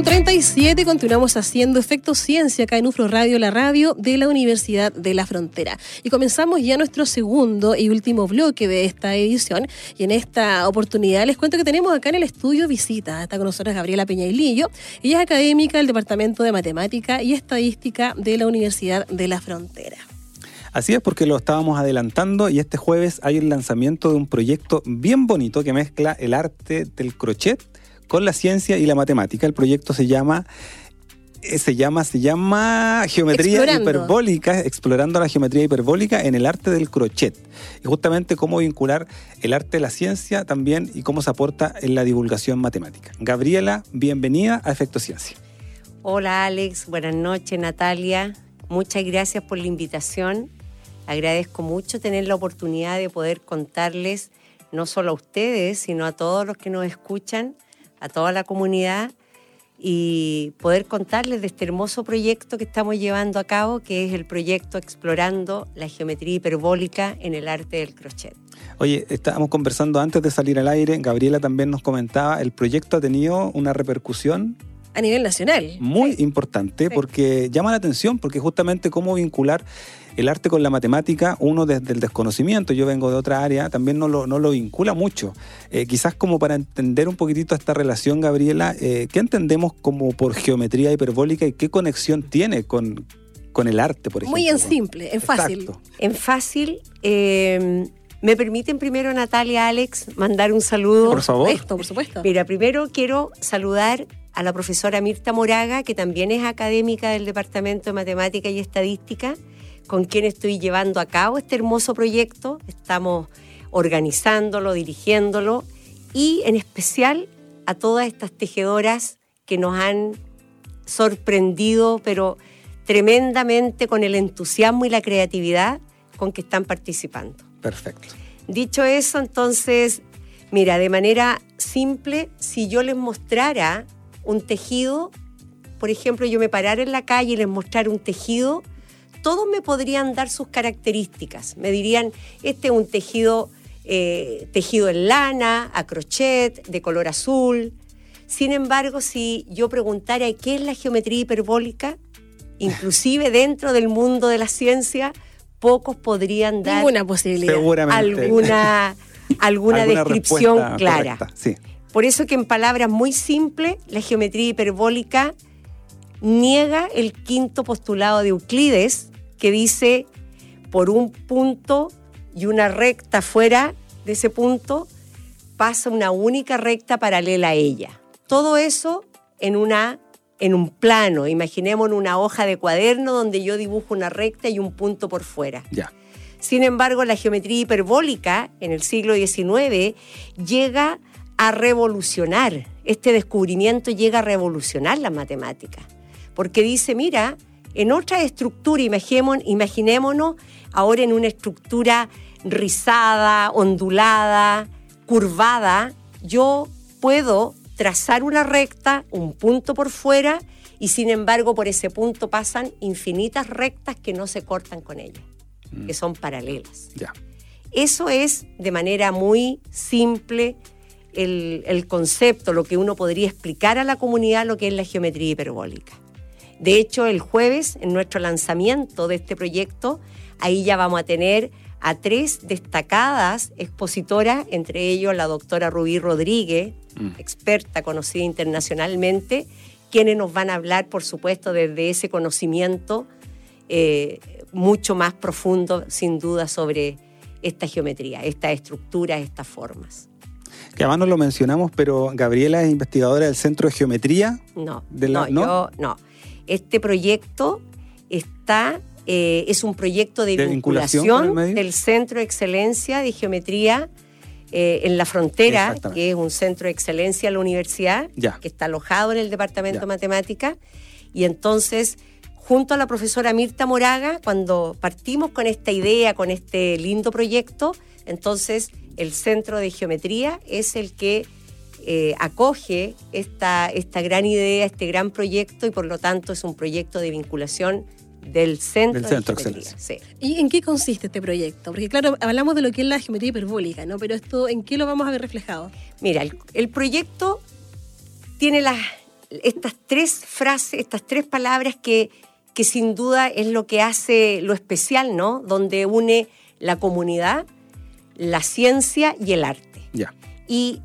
Con 37 continuamos haciendo Efecto Ciencia acá en UFRO Radio, la radio de la Universidad de la Frontera. Y comenzamos ya nuestro segundo y último bloque de esta edición. Y en esta oportunidad les cuento que tenemos acá en el estudio visita. Está con nosotros Gabriela Peñailillo. Ella es académica del Departamento de Matemática y Estadística de la Universidad de la Frontera. Así es porque lo estábamos adelantando y este jueves hay el lanzamiento de un proyecto bien bonito que mezcla el arte del crochet con la ciencia y la matemática. El proyecto se llama eh, se llama, se llama Geometría Hiperbólica, explorando la geometría hiperbólica en el arte del crochet. Y justamente cómo vincular el arte de la ciencia también y cómo se aporta en la divulgación matemática. Gabriela, bienvenida a Efecto Ciencia. Hola Alex, buenas noches Natalia. Muchas gracias por la invitación. Agradezco mucho tener la oportunidad de poder contarles, no solo a ustedes, sino a todos los que nos escuchan, a toda la comunidad y poder contarles de este hermoso proyecto que estamos llevando a cabo, que es el proyecto Explorando la Geometría Hiperbólica en el Arte del Crochet. Oye, estábamos conversando antes de salir al aire, Gabriela también nos comentaba, el proyecto ha tenido una repercusión a nivel nacional. Muy importante porque llama la atención, porque justamente cómo vincular el arte con la matemática, uno desde el desconocimiento, yo vengo de otra área, también no lo, no lo vincula mucho. Eh, quizás como para entender un poquitito esta relación, Gabriela, eh, ¿qué entendemos como por geometría hiperbólica y qué conexión tiene con, con el arte, por ejemplo? Muy en simple, en fácil. En fácil. Eh, ¿Me permiten primero, Natalia, Alex, mandar un saludo? Por favor. Esto, por supuesto. Mira, primero quiero saludar a la profesora Mirta Moraga, que también es académica del Departamento de Matemática y Estadística, con quien estoy llevando a cabo este hermoso proyecto. Estamos organizándolo, dirigiéndolo y en especial a todas estas tejedoras que nos han sorprendido, pero tremendamente con el entusiasmo y la creatividad con que están participando. Perfecto. Dicho eso, entonces, mira, de manera simple, si yo les mostrara un tejido, por ejemplo, yo me parara en la calle y les mostrara un tejido, todos me podrían dar sus características. Me dirían, este es un tejido, eh, tejido en lana, a crochet, de color azul. Sin embargo, si yo preguntara qué es la geometría hiperbólica, inclusive dentro del mundo de la ciencia, pocos podrían dar posibilidad. alguna, alguna, descripción clara. sí. Por eso que en palabras muy simples, la geometría hiperbólica niega el quinto postulado de Euclides, que dice por un punto y una recta fuera de ese punto pasa una única recta paralela a ella. Todo eso en, una, en un plano. Imaginemos una hoja de cuaderno donde yo dibujo una recta y un punto por fuera. Ya. Sin embargo, la geometría hiperbólica en el siglo XIX llega a revolucionar, este descubrimiento llega a revolucionar las matemáticas, porque dice, mira, en otra estructura, imaginémonos ahora en una estructura rizada, ondulada, curvada, yo puedo trazar una recta, un punto por fuera, y sin embargo por ese punto pasan infinitas rectas que no se cortan con ella, mm. que son paralelas. Eso es de manera muy simple el, concepto, lo que uno podría explicar a la comunidad lo que es la geometría hiperbólica. De hecho, el jueves, en nuestro lanzamiento de este proyecto, ahí ya vamos a tener a tres destacadas expositoras, entre ellos la doctora Rubí Rodríguez, mm. experta conocida internacionalmente, quienes nos van a hablar, por supuesto, desde ese conocimiento eh, mucho más profundo, sin duda, sobre esta geometría, estas estructuras, estas formas que además no lo mencionamos, pero Gabriela es investigadora del Centro de Geometría. No, no, Yo, no. Este proyecto está, eh, es un proyecto de, vinculación, del Centro de Excelencia de Geometría eh, en la Frontera, que es un centro de excelencia de la universidad, que está alojado en el Departamento de Matemática. Y entonces, junto a la profesora Mirta Moraga, cuando partimos con esta idea, con este lindo proyecto, Entonces, el Centro de Geometría es el que eh, acoge esta, esta gran idea, este gran proyecto y por lo tanto es un proyecto de vinculación del Centro, Del centro, de Geometría. Sí. ¿Y en qué consiste este proyecto? Porque claro, hablamos de lo que es la geometría hiperbólica, ¿no? Pero esto, ¿en qué lo vamos a ver reflejado? Mira, el, el proyecto tiene las, estas tres frases, estas tres palabras que, que sin duda es lo que hace lo especial, ¿no? Donde une la comunidad, la ciencia y el arte. Ya. Y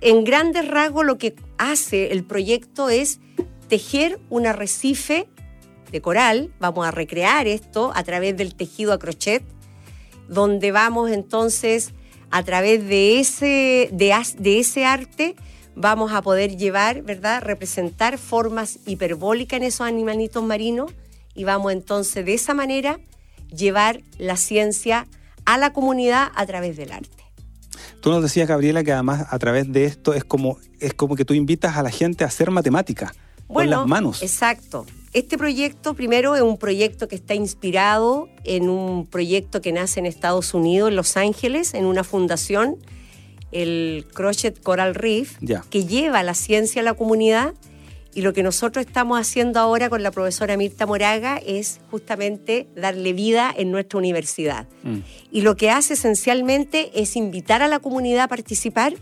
en grandes rasgos lo que hace el proyecto es tejer un arrecife de coral, vamos a recrear esto a través del tejido a crochet, donde vamos entonces a través de ese, de, de ese arte, vamos a poder llevar, ¿verdad? Representar formas hiperbólicas en esos animalitos marinos y vamos entonces de esa manera llevar la ciencia a la comunidad a través del arte. Tú nos decías, Gabriela, que además a través de esto es como, es como que tú invitas a la gente a hacer matemática con las manos. Exacto. Este proyecto, primero, es un proyecto que está inspirado en un proyecto que nace en Estados Unidos, en Los Ángeles, en una fundación, el Crochet Coral Reef, que lleva la ciencia a la comunidad. Y lo que nosotros estamos haciendo ahora con la profesora Mirta Moraga es justamente darle vida en nuestra universidad. Mm. Y lo que hace esencialmente es invitar a la comunidad a participar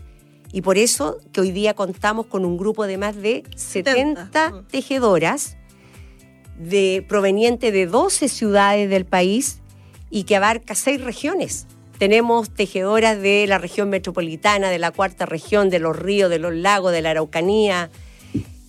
y por eso que hoy día contamos con un grupo de más de 70, 70. tejedoras de, provenientes de 12 ciudades del país y que abarca seis regiones. Tenemos tejedoras de la región metropolitana, de la cuarta región, de los ríos, de los lagos, de la Araucanía.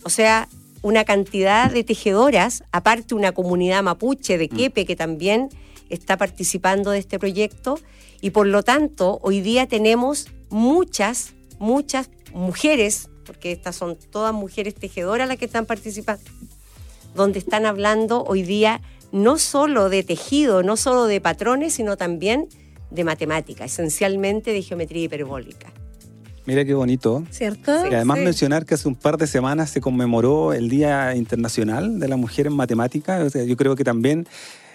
O sea, una cantidad de tejedoras, aparte una comunidad mapuche de Quepe que también está participando de este proyecto. Y por lo tanto, hoy día tenemos muchas, muchas mujeres, porque estas son todas mujeres tejedoras las que están participando, donde están hablando hoy día no solo de tejido, no solo de patrones, sino también de matemática, esencialmente de geometría hiperbólica. Mira qué bonito. ¿Cierto? Y además Sí. mencionar que hace un par de semanas se conmemoró el Día Internacional de la Mujer en Matemáticas. O sea, yo creo que también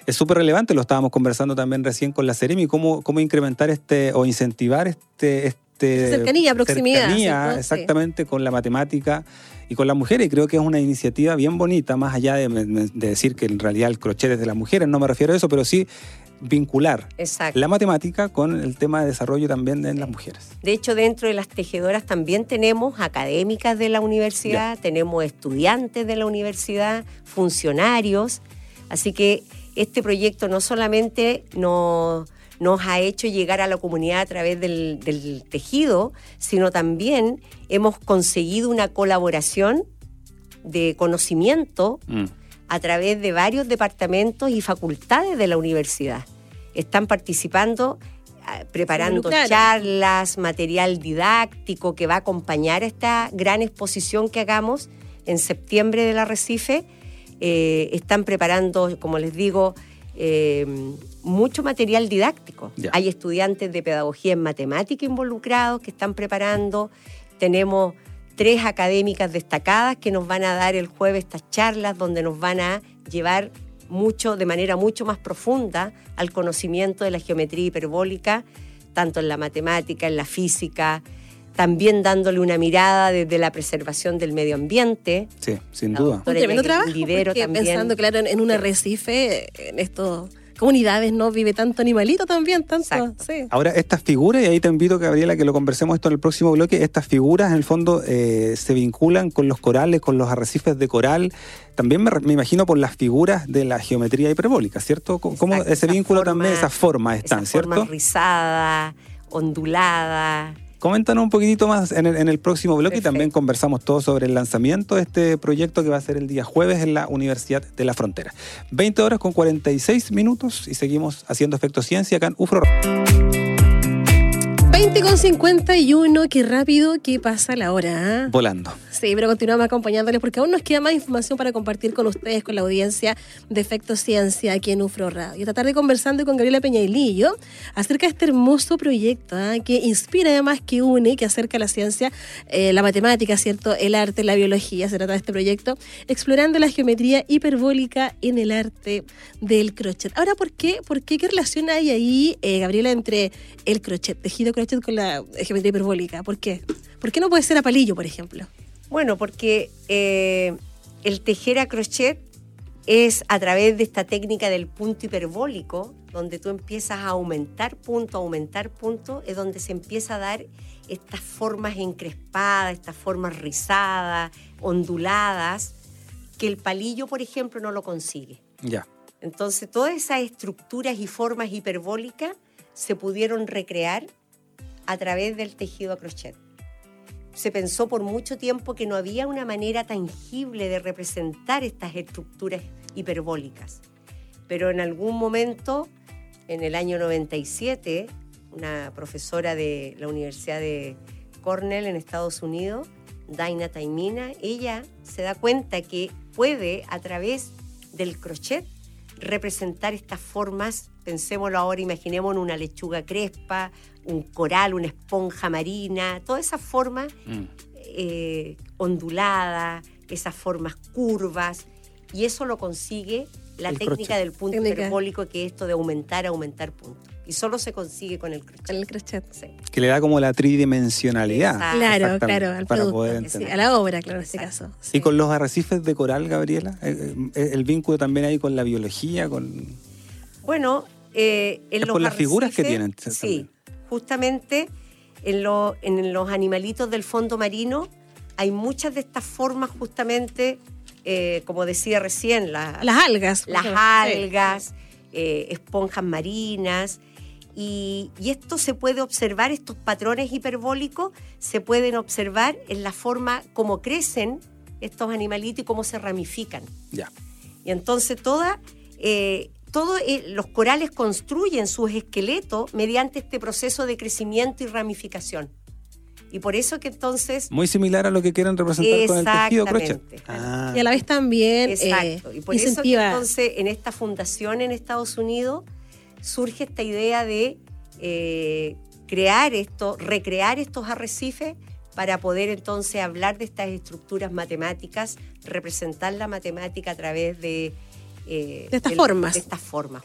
es súper relevante, lo estábamos conversando también recién con la Ceremi, cómo, cómo incrementar este o incentivar este... este Cercanía, proximidad, cercanía, exactamente, con la matemática y con las mujeres. Y creo que es una iniciativa bien bonita, más allá de, de decir que en realidad el crochet es de las mujeres, no me refiero a eso, pero sí vincular Exacto. la matemática con el tema de desarrollo también de las mujeres. De hecho, dentro de las tejedoras también tenemos académicas de la universidad, tenemos estudiantes de la universidad, funcionarios. Así que este proyecto no solamente nos, nos ha hecho llegar a la comunidad a través del, del tejido, sino también hemos conseguido una colaboración de conocimiento Mm. a través de varios departamentos y facultades de la universidad. Están participando, ah, preparando charlas, material didáctico que va a acompañar a esta gran exposición que hagamos en septiembre del Arrecife. Eh, están preparando, como les digo, eh, mucho material didáctico. Hay estudiantes de pedagogía en matemática involucrados que están preparando. Tenemos tres académicas destacadas que nos van a dar el jueves estas charlas donde nos van a llevar mucho, de manera mucho más profunda al conocimiento de la geometría hiperbólica, tanto en la matemática, en la física, también dándole una mirada desde la preservación del medio ambiente. Sí, sin duda. Un tremendo trabajo, también. pensando, claro, en, en un arrecife, en estas comunidades, ¿no? Vive tanto animalito también, tanto. Sí. Ahora, estas figuras, y ahí te invito, Gabriela, que lo conversemos esto en el próximo bloque, estas figuras en el fondo eh, se vinculan con los corales, con los arrecifes de coral, también me, me imagino por las figuras de la geometría hiperbólica, ¿cierto? ¿Cómo Exacto, ese vínculo forma- también, esas formas están, Esa forma ¿cierto? rizada, ondulada. Coméntanos un poquitito más en el, en el próximo bloque y también conversamos todo sobre el lanzamiento de este proyecto que va a ser el día jueves en la Universidad de la Frontera. 20 horas con 46 minutos y seguimos haciendo Efecto Ciencia acá en UFRO. 20 7 con 51, qué rápido que pasa la hora. ¿ah? Volando. Sí, pero continuamos acompañándoles porque aún nos queda más información para compartir con ustedes, con la audiencia de Efecto Ciencia aquí en UFRO Radio. Esta tarde conversando con Gabriela Peñailillo acerca de este hermoso proyecto ¿ah? que inspira además, que une, que acerca la ciencia, eh, la matemática, ¿cierto? El arte, la biología. Se trata de este proyecto explorando la geometría hiperbólica en el arte del crochet. Ahora, ¿por qué? ¿Por qué? ¿Qué relación hay ahí, eh, Gabriela, entre el crochet, tejido crochet con la geometría hiperbólica? ¿Por qué? ¿Por qué no puede ser a palillo, por ejemplo? Bueno, porque eh, el tejer a crochet es a través de esta técnica del punto hiperbólico, donde tú empiezas a aumentar punto, aumentar punto, es donde se empieza a dar estas formas encrespadas, estas formas rizadas, onduladas, que el palillo, por ejemplo, no lo consigue. Ya. Entonces, todas esas estructuras y formas hiperbólicas se pudieron recrear a través del tejido a crochet se pensó por mucho tiempo que no había una manera tangible de representar estas estructuras hiperbólicas. Pero en algún momento, en el año 97, una profesora de la Universidad de Cornell en Estados Unidos, Daina Taimina, ella se da cuenta que puede a través del crochet representar estas formas, pensémoslo ahora, imaginemos una lechuga crespa, un coral, una esponja marina, todas esas formas mm. eh, onduladas, esas formas curvas, y eso lo consigue la técnica del punto hiperbólico, que es esto de aumentar, aumentar puntos. Y solo se consigue con el crochet. el crochet. Sí. Que le da como la tridimensionalidad. Claro, claro, al para poder a la obra, claro, en este caso. ¿Y con los arrecifes de coral, Gabriela? ¿El, eh, eh, el vínculo también ahí con la biología? con Bueno, eh, en los por las figuras que tienen. Sí, justamente en, en los animalitos del fondo marino hay muchas de estas formas justamente, eh, como decía recién, las algas. Las algas, eh, esponjas marinas. Y, esto se puede observar, estos patrones hiperbólicos se pueden observar en la forma como crecen estos animalitos y cómo se ramifican. Ya. Y entonces toda eh, todos eh, los corales construyen sus esqueletos mediante este proceso de crecimiento y ramificación. Y por eso que entonces... Muy similar a lo que quieren representar con el tejido crochet. Ah. Y a la vez también... Exacto. y por eso que entonces en esta fundación en Estados Unidos surge esta idea de eh, crear esto, recrear estos arrecifes para poder entonces hablar de estas estructuras matemáticas, representar la matemática a través de eh, de estas formas. De estas formas,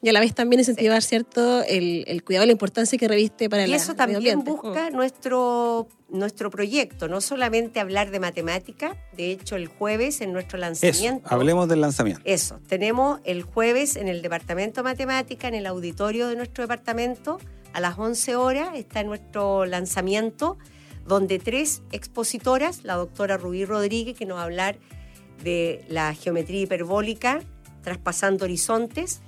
Y a la vez también incentivar, ¿cierto?, el, cuidado y la importancia que reviste para y eso también busca mm. nuestro, nuestro proyecto, no solamente hablar de matemática, de hecho el jueves en nuestro lanzamiento... hablemos del lanzamiento. Eso, tenemos el jueves en el Departamento de Matemática, en el auditorio de nuestro departamento, a las 11 horas está nuestro lanzamiento, donde tres expositoras, la doctora Rubí Rodríguez, que nos va a hablar de la geometría hiperbólica, traspasando horizontes,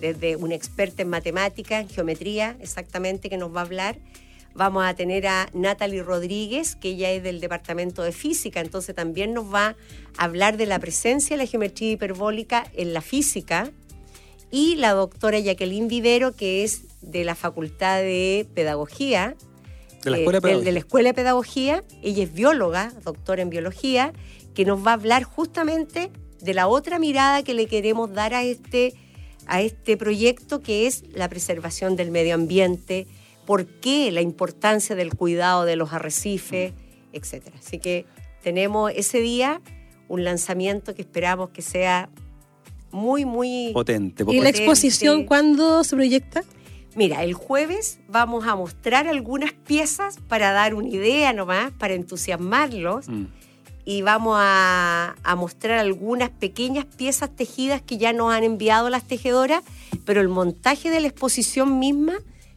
desde un experta en matemática, en geometría exactamente, que nos va a hablar. Vamos a tener a Natalie Rodríguez, que ella es del Departamento de Física, entonces también nos va a hablar de la presencia de la geometría hiperbólica en la física. Y la doctora Jacqueline Vivero, que es de la Facultad de Pedagogía, de la, Escuela de, Pedagogía. de la Escuela de Pedagogía. Ella es bióloga, doctora en biología, que nos va a hablar justamente de la otra mirada que le queremos dar a este, a este proyecto, que es la preservación del medio ambiente, por qué la importancia del cuidado de los arrecifes, etc. Así que tenemos ese día un lanzamiento que esperamos que sea muy, muy potente. ¿Y la exposición cuándo se proyecta? Mira, el jueves vamos a mostrar algunas piezas para dar una idea nomás, para entusiasmarlos. Mm y vamos a, mostrar algunas pequeñas piezas tejidas que ya nos han enviado las tejedoras, pero el montaje de la exposición misma,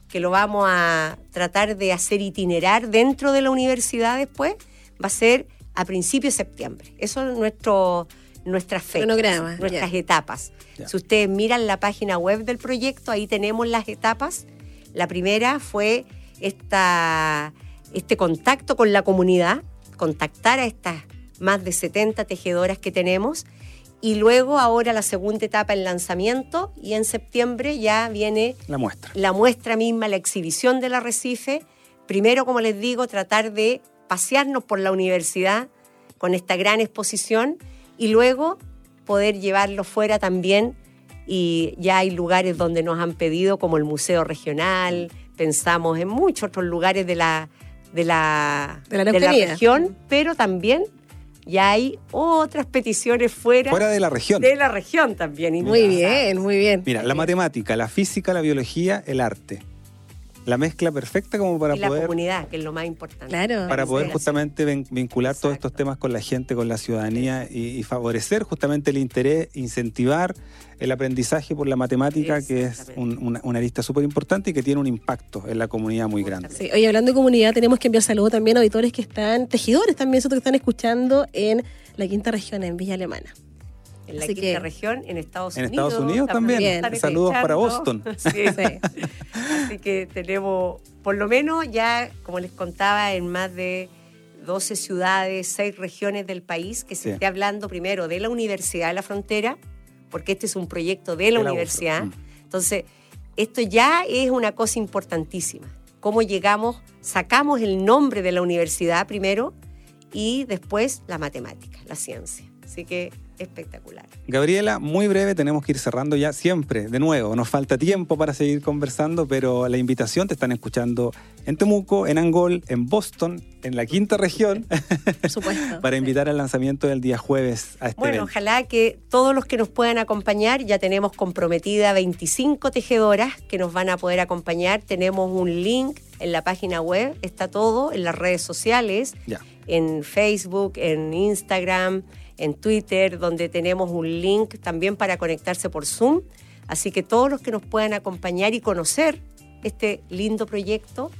que lo vamos a tratar de hacer itinerar dentro de la universidad después, va a ser a principios de septiembre. Eso es nuestro, nuestras fechas, nuestras etapas. Si ustedes miran la página web del proyecto, ahí tenemos las etapas. La primera fue esta, este contacto con la comunidad, contactar a estas más de 70 tejedoras que tenemos. Y luego ahora la segunda etapa, el lanzamiento, y en septiembre ya viene la muestra. La muestra misma, la exhibición del arrecife, primero, como les digo, tratar de pasearnos por la universidad con esta gran exposición y luego poder llevarlo fuera también. Y ya hay lugares donde nos han pedido, como el Museo Regional, pensamos en muchos otros lugares de la, de la, De la de la región, pero también ya hay otras peticiones fuera, Fuera de la región. de la región también. Muy bien, muy bien. Mira, la matemática, la física, la biología, el arte. La mezcla perfecta como para y la poder comunidad, que es lo más importante. Claro. para poder justamente vincular todos estos temas con la gente, con la ciudadanía y, y favorecer justamente el interés, incentivar el aprendizaje por la matemática, que es un- una, una arista súper importante y que tiene un impacto en la comunidad muy grande. Sí, oye, hablando de comunidad, tenemos que enviar saludos también a auditores que están, tejedores también, ¿cierto? que están escuchando en la quinta región, en Villa Alemana. En la Así quinta que- región, en Estados En Unidos. Estados Unidos también. Saludos para. Boston. Sí. Sí. Así que tenemos, por lo menos ya, como les contaba, en más de 12 ciudades, 6 regiones del país, que se Sí. esté hablando primero de la Universidad de la Frontera, porque este es un proyecto de la De la universidad. UFRO. Entonces, esto ya es una cosa importantísima. Cómo llegamos, sacamos el nombre de la universidad primero y después la matemática, la ciencia. Así que espectacular. Gabriela, muy breve, tenemos que ir cerrando ya siempre, de nuevo, nos falta tiempo para seguir conversando, pero la invitación te están escuchando en Temuco, en Angol, en Boston, en la quinta región, Por supuesto. para invitar al lanzamiento del día jueves a este Bueno, evento. ojalá que todos los que nos puedan acompañar, ya tenemos comprometida 25 tejedoras que nos van a poder acompañar. Tenemos un link en la página web, está todo en las redes sociales, Ya. en Facebook, en Instagram, en Twitter, donde tenemos un link también para conectarse por Zoom. Así que todos los que nos puedan acompañar y conocer este lindo proyecto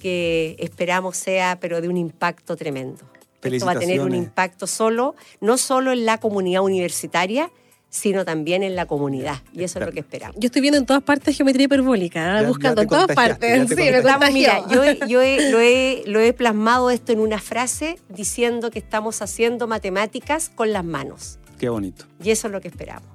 que esperamos sea, pero de un impacto tremendo. Esto va a tener un impacto solo, no solo en la comunidad universitaria, sino también en la comunidad. Y eso es lo que esperamos. Yo estoy viendo en todas partes geometría hiperbólica. Ya- buscando ya en todas partes. Sí. Estamos, mira, yo, he- yo he- lo, he, lo he plasmado esto en una frase diciendo que estamos haciendo matemáticas con las manos. Qué bonito. Y eso es lo que esperamos.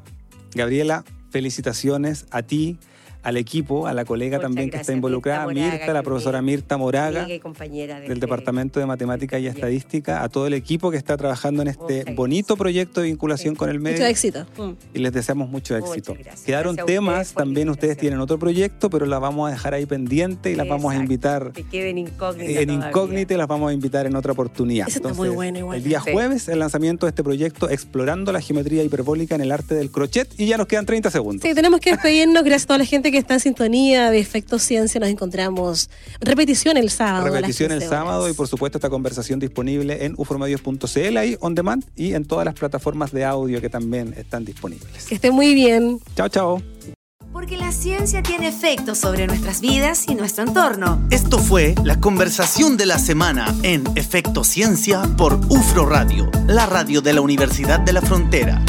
Gabriela, felicitaciones a ti, al equipo, a la colega Muchas también que está involucrada, Mirta Moraga, Mirta, la profesora Mirta Moraga. Amiga y compañera de del Departamento de Matemática y. Estadística, a todo el equipo que está trabajando en este Muchas bonito gracias. proyecto de vinculación Sí. con el Mucho medio éxito. Mm. y les deseamos mucho éxito. gracias. Quedaron temas, ustedes también ustedes tienen otro proyecto, pero las vamos a dejar ahí pendiente y las vamos a invitar Que queden incógnitas. en todavía. incógnita y las vamos a invitar en otra oportunidad. Ese está muy bueno igual. El día jueves, el lanzamiento de este proyecto Explorando la geometría hiperbólica en el arte del crochet y ya nos quedan 30 segundos. Sí, tenemos que despedirnos. Gracias a toda la gente que está en sintonía de Efecto Ciencia. Nos encontramos repetición el sábado. Repetición el 15 horas. sábado y por supuesto esta conversación disponible en ufromedios.cl ahí on demand y en todas las plataformas de audio que también están disponibles. Que esté muy bien. Chao, chao. Porque la ciencia tiene efectos sobre nuestras vidas y nuestro entorno. Esto fue la conversación de la semana en Efecto Ciencia por UFRO Radio, la radio de la Universidad de la Frontera.